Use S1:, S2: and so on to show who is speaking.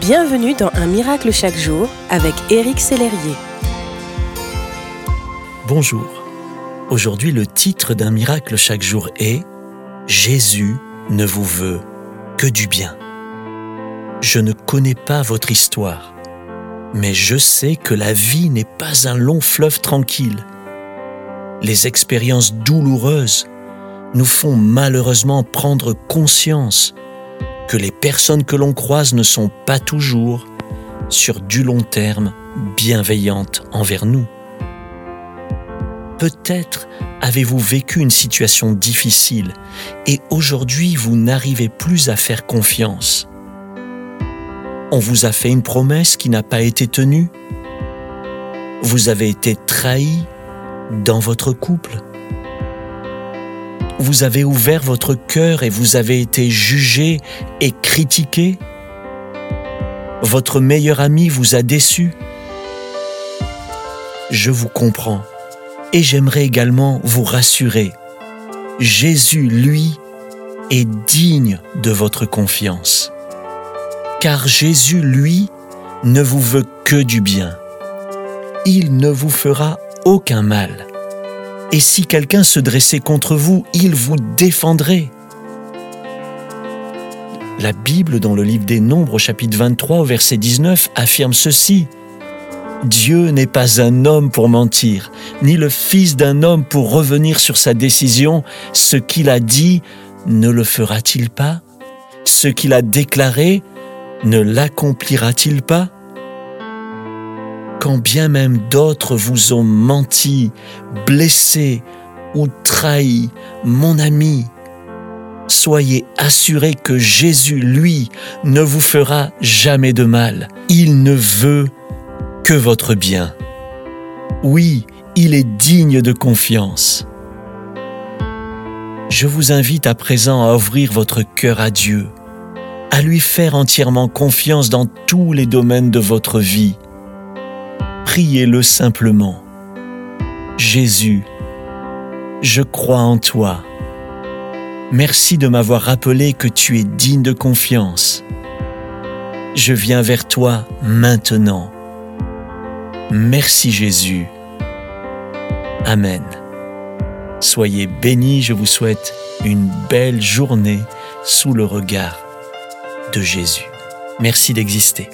S1: Bienvenue dans Un miracle chaque jour avec Éric Sellerier.
S2: Bonjour. Aujourd'hui, le titre d'un miracle chaque jour est Jésus ne vous veut que du bien. Je ne connais pas votre histoire, mais je sais que la vie n'est pas un long fleuve tranquille. Les expériences douloureuses nous font malheureusement prendre conscience que les personnes que l'on croise ne sont pas toujours, sur du long terme, bienveillantes envers nous. Peut-être avez-vous vécu une situation difficile et aujourd'hui vous n'arrivez plus à faire confiance. On vous a fait une promesse qui n'a pas été tenue. Vous avez été trahi dans votre couple vous avez ouvert votre cœur et vous avez été jugé et critiqué Votre meilleur ami vous a déçu Je vous comprends et j'aimerais également vous rassurer. Jésus, lui, est digne de votre confiance. Car Jésus, lui, ne vous veut que du bien. Il ne vous fera aucun mal. Et si quelqu'un se dressait contre vous, il vous défendrait. La Bible, dans le livre des Nombres, chapitre 23, au verset 19, affirme ceci. Dieu n'est pas un homme pour mentir, ni le fils d'un homme pour revenir sur sa décision. Ce qu'il a dit, ne le fera-t-il pas? Ce qu'il a déclaré, ne l'accomplira-t-il pas? Quand bien même d'autres vous ont menti, blessé ou trahi, mon ami, soyez assuré que Jésus, lui, ne vous fera jamais de mal. Il ne veut que votre bien. Oui, il est digne de confiance. Je vous invite à présent à ouvrir votre cœur à Dieu, à lui faire entièrement confiance dans tous les domaines de votre vie priez-le simplement. Jésus, je crois en toi. Merci de m'avoir rappelé que tu es digne de confiance. Je viens vers toi maintenant. Merci Jésus. Amen. Soyez bénis, je vous souhaite une belle journée sous le regard de Jésus. Merci d'exister.